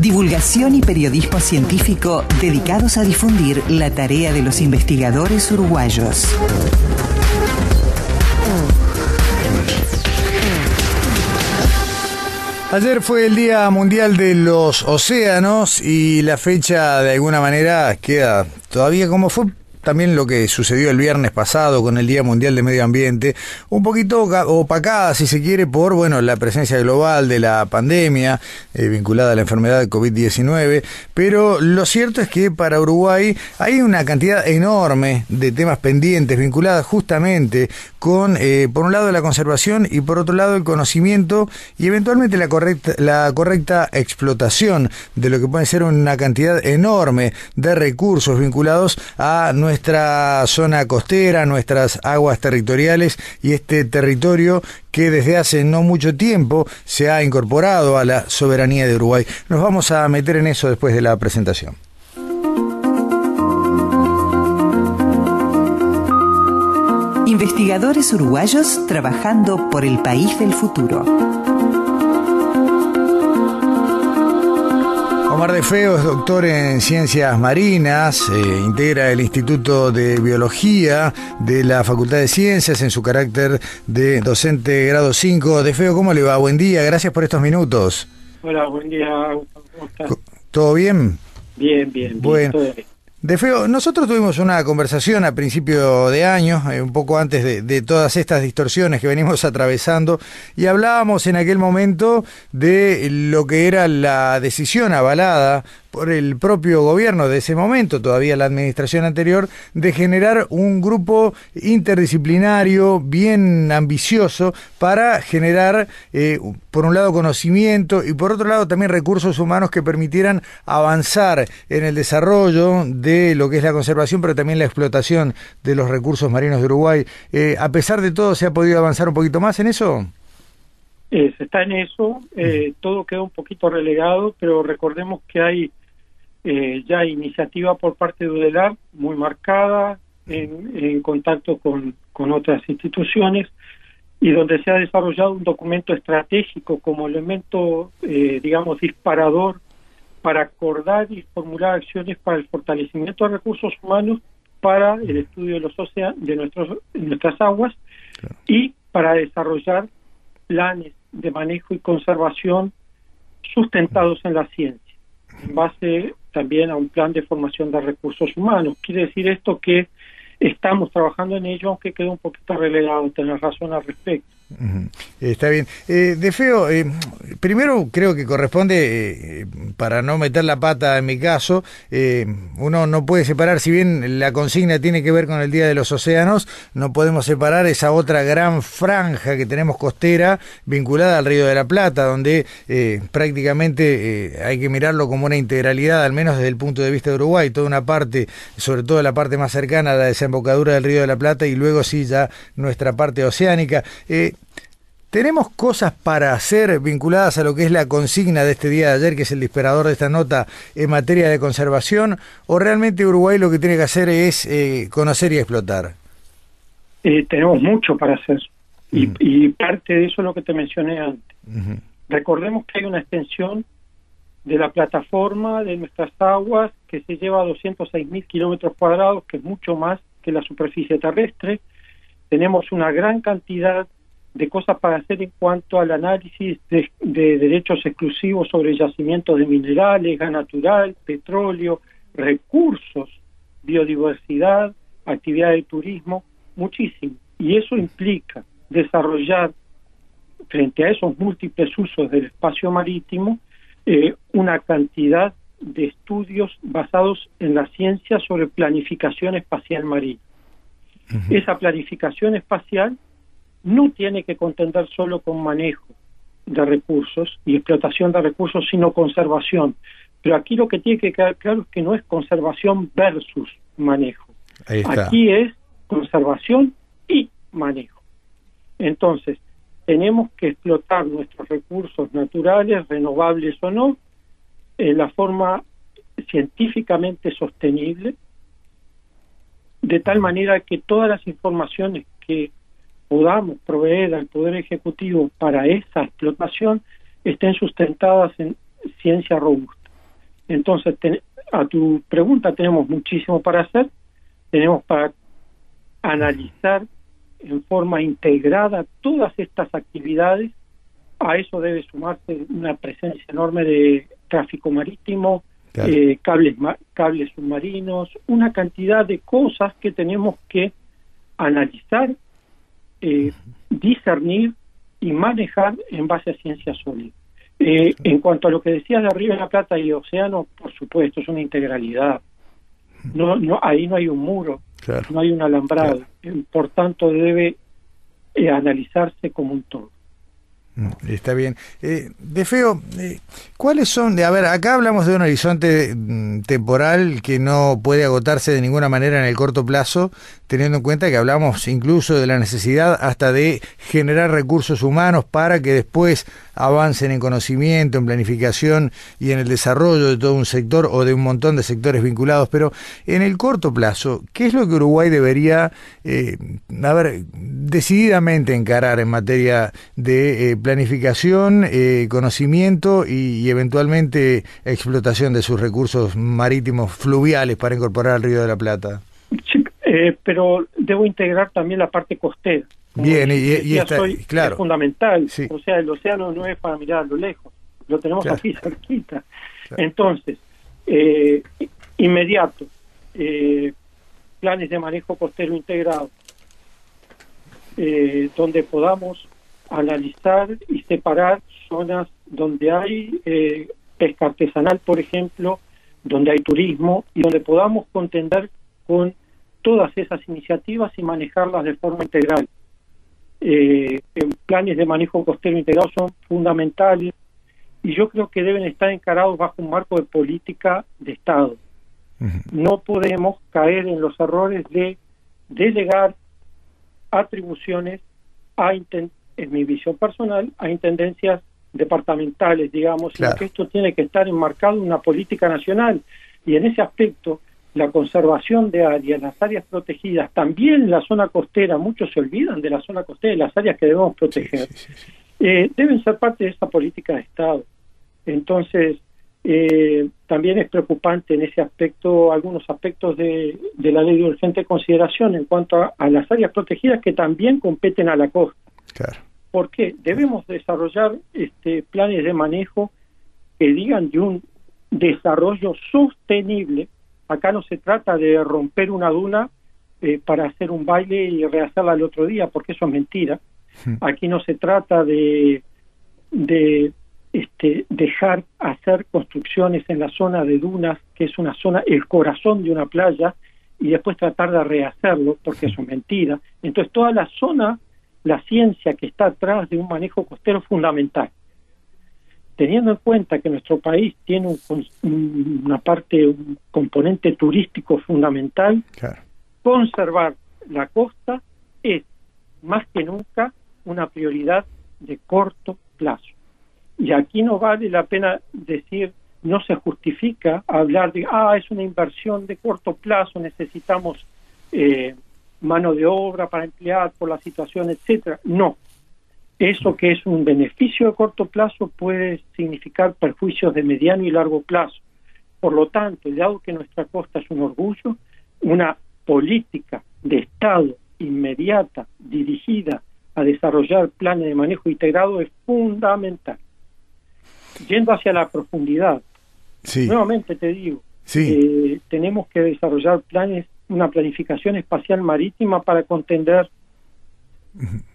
Divulgación y periodismo científico dedicados a difundir la tarea de los investigadores uruguayos. Ayer fue el Día Mundial de los Océanos y la fecha de alguna manera queda todavía como fue también lo que sucedió el viernes pasado con el Día Mundial de Medio Ambiente, un poquito opacada, si se quiere, por bueno la presencia global de la pandemia eh, vinculada a la enfermedad de COVID-19, pero lo cierto es que para Uruguay hay una cantidad enorme de temas pendientes vinculadas justamente con, eh, por un lado, la conservación y por otro lado, el conocimiento y eventualmente la correcta, la correcta explotación de lo que puede ser una cantidad enorme de recursos vinculados a nuestra nuestra zona costera, nuestras aguas territoriales y este territorio que desde hace no mucho tiempo se ha incorporado a la soberanía de Uruguay. Nos vamos a meter en eso después de la presentación. Investigadores uruguayos trabajando por el país del futuro. Omar de Feo es doctor en ciencias marinas, eh, integra el Instituto de Biología de la Facultad de Ciencias en su carácter de docente grado 5. De Feo, ¿cómo le va? Buen día, gracias por estos minutos. Hola, buen día. ¿Cómo estás? ¿Todo bien? Bien, bien. bien bueno, de Feo, nosotros tuvimos una conversación a principio de año, eh, un poco antes de, de, todas estas distorsiones que venimos atravesando, y hablábamos en aquel momento de lo que era la decisión avalada por el propio gobierno de ese momento, todavía la administración anterior, de generar un grupo interdisciplinario bien ambicioso para generar, eh, por un lado, conocimiento y por otro lado también recursos humanos que permitieran avanzar en el desarrollo de lo que es la conservación, pero también la explotación de los recursos marinos de Uruguay. Eh, a pesar de todo, ¿se ha podido avanzar un poquito más en eso? Eh, se está en eso, eh, todo queda un poquito relegado, pero recordemos que hay eh, ya iniciativa por parte de UDELAR muy marcada en, contacto con, con, otras instituciones y donde se ha desarrollado un documento estratégico como elemento, eh, digamos, disparador para acordar y formular acciones para el fortalecimiento de recursos humanos para el estudio de los océanos, de nuestros, nuestras aguas y para desarrollar planes de manejo y conservación sustentados en la ciencia en base también a un plan de formación de recursos humanos. Quiere decir esto que estamos trabajando en ello, aunque queda un poquito relegado, tener razón al respecto. Está bien. Eh, de feo, eh, primero creo que corresponde, eh, para no meter la pata en mi caso, eh, uno no puede separar, si bien la consigna tiene que ver con el Día de los Océanos, no podemos separar esa otra gran franja que tenemos costera vinculada al Río de la Plata, donde prácticamente hay que mirarlo como una integralidad, al menos desde el punto de vista de Uruguay, toda una parte, sobre todo la parte más cercana a la desembocadura del Río de la Plata y luego sí ya nuestra parte oceánica. ¿Tenemos cosas para hacer vinculadas a lo que es la consigna de este día de ayer, que es el disparador de esta nota en materia de conservación? ¿O realmente Uruguay lo que tiene que hacer es eh, conocer y explotar? Eh, tenemos mucho para hacer. Y, parte de eso es lo que te mencioné antes. Recordemos que hay una extensión de la plataforma de nuestras aguas que se lleva a 206 mil kilómetros cuadrados, que es mucho más que la superficie terrestre. Tenemos una gran cantidad de cosas para hacer en cuanto al análisis de, derechos exclusivos sobre yacimientos de minerales, gas natural, petróleo, recursos, biodiversidad, actividad de turismo, muchísimo. Y eso implica desarrollar, frente a esos múltiples usos del espacio marítimo, eh, una cantidad de estudios basados en la ciencia sobre planificación espacial marina. Esa planificación espacial no tiene que contender solo con manejo de recursos y explotación de recursos, sino conservación. Pero aquí lo que tiene que quedar claro es que no es conservación versus manejo. Aquí es conservación y manejo. Entonces, tenemos que explotar nuestros recursos naturales, renovables o no, en la forma científicamente sostenible, de tal manera que todas las informaciones que podamos proveer al Poder Ejecutivo para esa explotación estén sustentadas en ciencia robusta. Entonces, a tu pregunta tenemos muchísimo para hacer, tenemos para analizar en forma integrada todas estas actividades, a eso debe sumarse una presencia enorme de tráfico marítimo, eh, cables, cables submarinos, una cantidad de cosas que tenemos que analizar, eh, discernir y manejar en base a ciencias sólidas. Eh, en cuanto a lo que decías de Río de la Plata y Océano, por supuesto, es una integralidad. No, no, ahí no hay un muro, no hay un alambrado. Por tanto, debe analizarse como un todo. Mm, está bien. Eh, de feo, eh, ¿cuáles son? De, a ver, acá hablamos de un horizonte mm, temporal que no puede agotarse de ninguna manera en el corto plazo, teniendo en cuenta que hablamos incluso de la necesidad hasta de generar recursos humanos para que después avancen en conocimiento, en planificación y en el desarrollo de todo un sector o de un montón de sectores vinculados. Pero en el corto plazo, ¿qué es lo que Uruguay debería, eh, a ver, decididamente encarar en materia de eh, planificación, eh, conocimiento y, eventualmente explotación de sus recursos marítimos fluviales para incorporar al Río de la Plata? Eh, pero debo integrar también la parte costera. Bien, y, está, claro. es fundamental. O sea, el océano no es para mirar a lo lejos, lo tenemos aquí cerquita. Entonces, eh, inmediato, eh, planes de manejo costero integrado, eh, donde podamos analizar y separar zonas donde hay eh, pesca artesanal, por ejemplo, donde hay turismo y donde podamos contender con todas esas iniciativas y manejarlas de forma integral. Eh, planes de manejo costero integrado son fundamentales y yo creo que deben estar encarados bajo un marco de política de Estado. No podemos caer en los errores de delegar atribuciones a, en mi visión personal, a intendencias departamentales, digamos, y que esto tiene que estar enmarcado en una política nacional. Y en ese aspecto, la conservación de áreas, las áreas protegidas, también la zona costera, muchos se olvidan de la zona costera y las áreas que debemos proteger, eh, deben ser parte de esta política de Estado. Entonces, eh, también es preocupante en ese aspecto algunos aspectos de, la ley de urgente consideración en cuanto a, las áreas protegidas que también competen a la costa. Claro. ¿Por qué? Debemos desarrollar este, planes de manejo que digan de un desarrollo sostenible Acá no se trata de romper una duna eh, para hacer un baile y rehacerla el otro día, porque eso es mentira. Hmm. Aquí no se trata de, de este, dejar hacer construcciones en la zona de dunas, que es una zona, el corazón de una playa, y después tratar de rehacerlo, porque eso es mentira. Entonces, toda la zona, la ciencia que está atrás de un manejo costero fundamental teniendo en cuenta que nuestro país tiene una parte, un componente turístico fundamental, conservar la costa es más que nunca una prioridad de corto plazo. Y aquí no vale la pena decir, no se justifica hablar de, ah, es una inversión de corto plazo, necesitamos eh, mano de obra para emplear por la situación, etcétera. No, eso que es un beneficio de corto plazo puede significar perjuicios de mediano y largo plazo. Por lo tanto, dado que nuestra costa es un orgullo, una política de Estado inmediata dirigida a desarrollar planes de manejo integrado es fundamental. Yendo hacia la profundidad, nuevamente te digo, eh, tenemos que desarrollar planes, una planificación espacial marítima para contender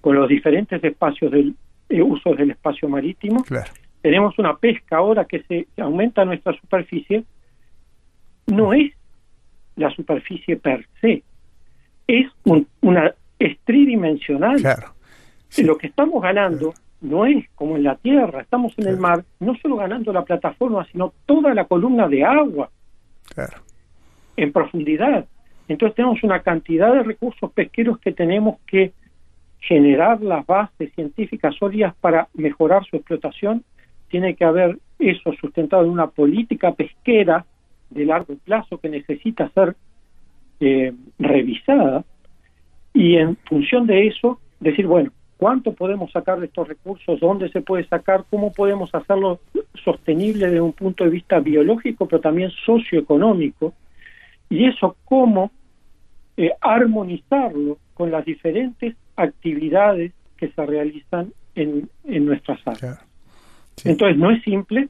con los diferentes espacios del eh, uso del espacio marítimo. Tenemos una pesca ahora que se aumenta nuestra superficie. No es la superficie per se, es una es tridimensional. Claro. Lo que estamos ganando no es como en la tierra, estamos en el mar, no solo ganando la plataforma, sino toda la columna de agua. En profundidad. Entonces tenemos una cantidad de recursos pesqueros que tenemos que generar las bases científicas sólidas para mejorar su explotación. Tiene que haber eso sustentado en una política pesquera de largo plazo que necesita ser eh, revisada y en función de eso decir, bueno, ¿cuánto podemos sacar de estos recursos? ¿Dónde se puede sacar? ¿Cómo podemos hacerlo sostenible desde un punto de vista biológico, pero también socioeconómico? Y eso, ¿cómo eh, armonizarlo con las diferentes actividades que se realizan en, en nuestras áreas? Entonces, no es simple,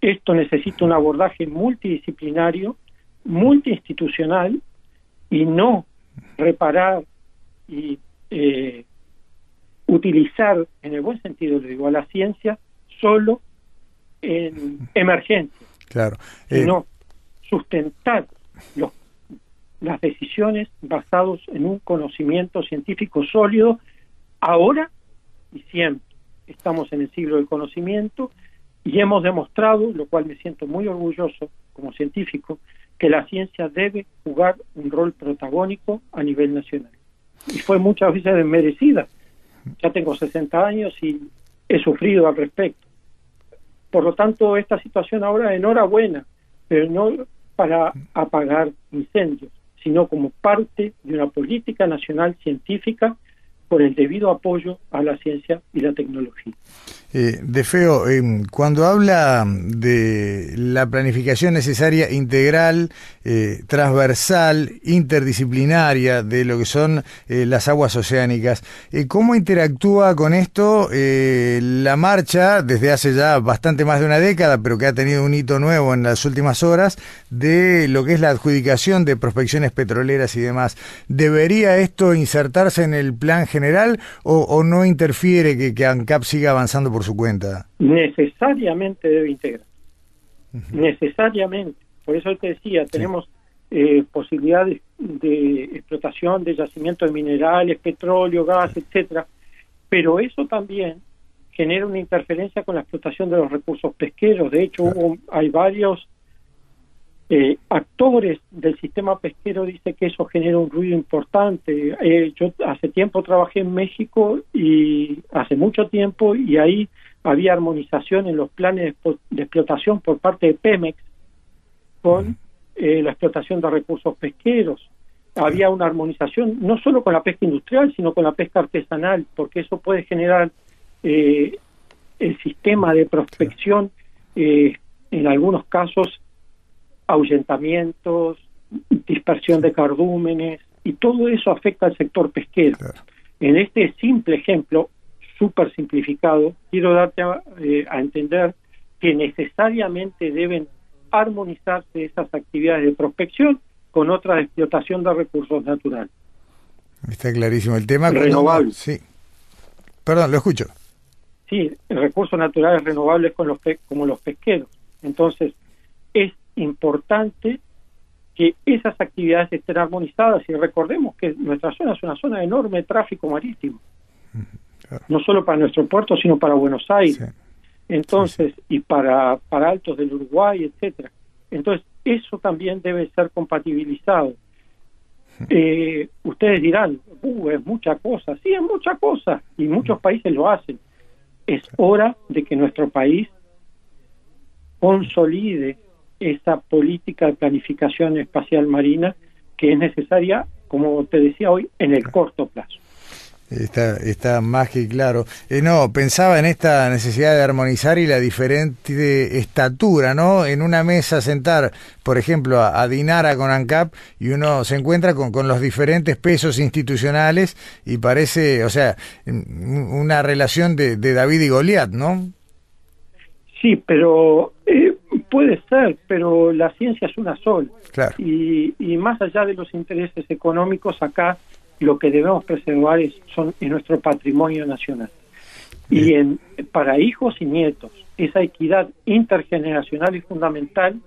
esto necesita un abordaje multidisciplinario, multiinstitucional, y no reparar y eh, utilizar, en el buen sentido le digo, a la ciencia solo en emergencia, claro. sino eh, sustentar los, las decisiones basados en un conocimiento científico sólido ahora y siempre. Estamos en el siglo del conocimiento y hemos demostrado, lo cual me siento muy orgulloso como científico, que la ciencia debe jugar un rol protagónico a nivel nacional. Y fue muchas veces desmerecida. Ya tengo 60 años y he sufrido al respecto. Por lo tanto, esta situación ahora, enhorabuena, pero no para apagar incendios, sino como parte de una política nacional científica por el debido apoyo a la ciencia y la tecnología. Eh, de Feo, em, cuando habla de la planificación necesaria integral, eh, transversal, interdisciplinaria de lo que son eh, las aguas oceánicas, ¿cómo interactúa con esto la marcha desde hace ya bastante más de una década, pero que ha tenido un hito nuevo en las últimas horas, de lo que es la adjudicación de prospecciones petroleras y demás? ¿Debería esto insertarse en el plan general o, no interfiere que, que ANCAP siga avanzando por su cuenta. Necesariamente debe integrar. Necesariamente. Por eso te decía, tenemos eh, posibilidades de explotación de yacimientos de minerales, petróleo, gas, etcétera, pero eso también genera una interferencia con la explotación de los recursos pesqueros. De hecho, hubo, hay varios eh, actores del sistema pesquero dice que eso genera un ruido importante. Eh, yo hace tiempo trabajé en México y hace mucho tiempo y ahí había armonización en los planes de explotación por parte de Pemex con eh, la explotación de recursos pesqueros. Había una armonización no solo con la pesca industrial, sino con la pesca artesanal, porque eso puede generar eh, el sistema de prospección, en algunos casos, ahuyentamientos, dispersión de cardúmenes, y todo eso afecta al sector pesquero. En este simple ejemplo, súper simplificado, quiero darte eh, a, entender que necesariamente deben armonizarse esas actividades de prospección con otras de explotación de recursos naturales. Está clarísimo el tema. Renovables. Sí. Perdón, lo escucho. Sí, recursos naturales renovables con los como los pesqueros. Entonces, es importante que esas actividades estén armonizadas y recordemos que nuestra zona es una zona de enorme tráfico marítimo no solo para nuestro puerto, sino para Buenos Aires. Entonces, y para, para Altos del Uruguay, etcétera. Entonces, eso también debe ser compatibilizado. Eh, ustedes dirán, uh, es mucha cosa. Sí, es mucha cosa, y muchos países lo hacen. Es hora de que nuestro país consolide esa política de planificación espacial marina que es necesaria, como te decía hoy, en el corto plazo. Está, está más que claro. Eh, no, pensaba en esta necesidad de armonizar y la diferente estatura, ¿no? En una mesa sentar, por ejemplo, a, Dinara con ANCAP y uno se encuentra con, con los diferentes pesos institucionales y parece, o sea, una relación de, David y Goliat, ¿no? Sí, pero eh, puede ser, pero la ciencia es una sola. Claro. Y, y más allá de los intereses económicos, acá lo que debemos preservar es, son, nuestro patrimonio nacional. Y en, para hijos y nietos, esa equidad intergeneracional es fundamental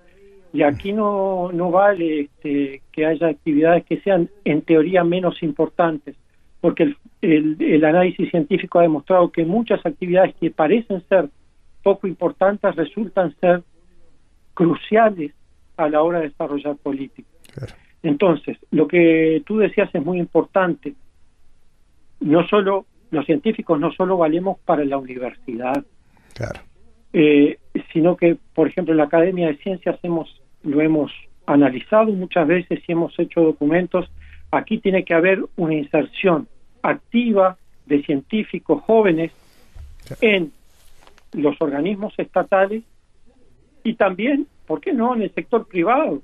y aquí no, no vale este, que haya actividades que sean en teoría menos importantes, porque el, el, el, análisis científico ha demostrado que muchas actividades que parecen ser poco importantes resultan ser cruciales a la hora de desarrollar políticas. Entonces, lo que tú decías es muy importante. No solo los científicos no solo valemos para la universidad, claro. eh, sino que, por ejemplo, en la Academia de Ciencias hemos lo hemos analizado muchas veces y hemos hecho documentos. Aquí tiene que haber una inserción activa de científicos jóvenes en los organismos estatales y también, ¿por qué no?, en el sector privado.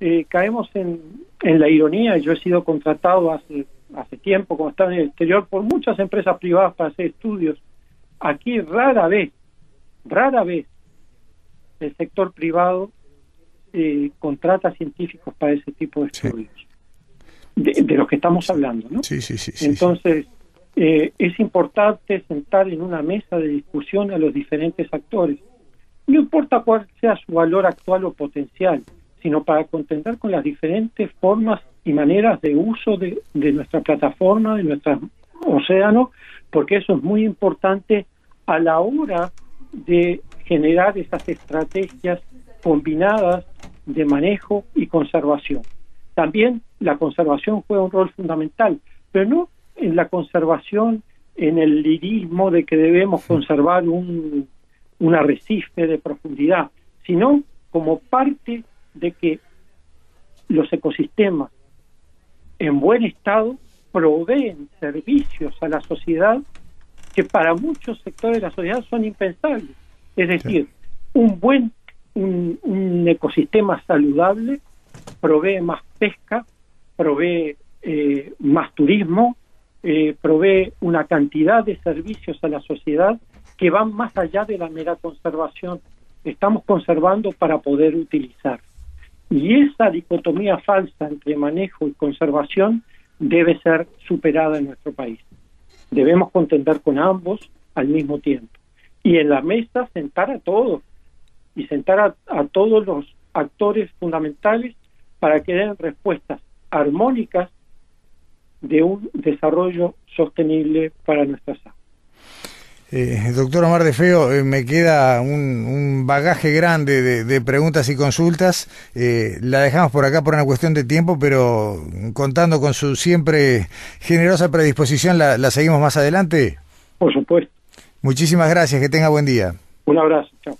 Eh, caemos en, en la ironía, yo he sido contratado hace, hace tiempo, como estaba en el exterior, por muchas empresas privadas para hacer estudios. Aquí rara vez, rara vez, el sector privado eh, contrata científicos para ese tipo de estudios. De, de los que estamos hablando, ¿no? Sí, sí, sí. sí, Entonces, eh, es importante sentar en una mesa de discusión a los diferentes actores. No importa cuál sea su valor actual o potencial, sino para contender con las diferentes formas y maneras de uso de, de nuestra plataforma, de nuestro océano, porque eso es muy importante a la hora de generar esas estrategias combinadas de manejo y conservación. También la conservación juega un rol fundamental, pero no en la conservación, en el lirismo de que debemos conservar un, un arrecife de profundidad, sino como parte de que los ecosistemas en buen estado proveen servicios a la sociedad que para muchos sectores de la sociedad son impensables. Es decir, un buen un, un ecosistema saludable provee más pesca, provee eh, más turismo, eh, provee una cantidad de servicios a la sociedad que van más allá de la mera conservación. Estamos conservando para poder utilizar. Y esa dicotomía falsa entre manejo y conservación debe ser superada en nuestro país. Debemos contender con ambos al mismo tiempo. Y en la mesa sentar a todos, y sentar a, todos los actores fundamentales para que den respuestas armónicas de un desarrollo sostenible para nuestras aguas. Eh, doctor Omar de Feo, eh, me queda un, un bagaje grande de, de, preguntas y consultas. Eh, la dejamos por acá por una cuestión de tiempo, pero contando con su siempre generosa predisposición, ¿la, la seguimos más adelante? Por supuesto. Muchísimas gracias, que tenga buen día. Un abrazo, chao.